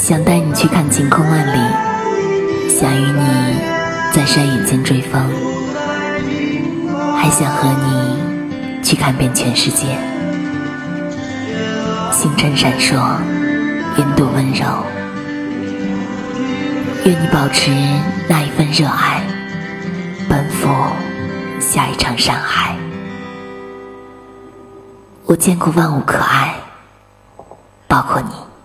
想带你去看晴空万里想与你在山野间追风还想和你去看遍全世界。星辰闪烁云朵温柔愿你保持那一份热爱奔赴下一场山海。我见过万物可爱包括你。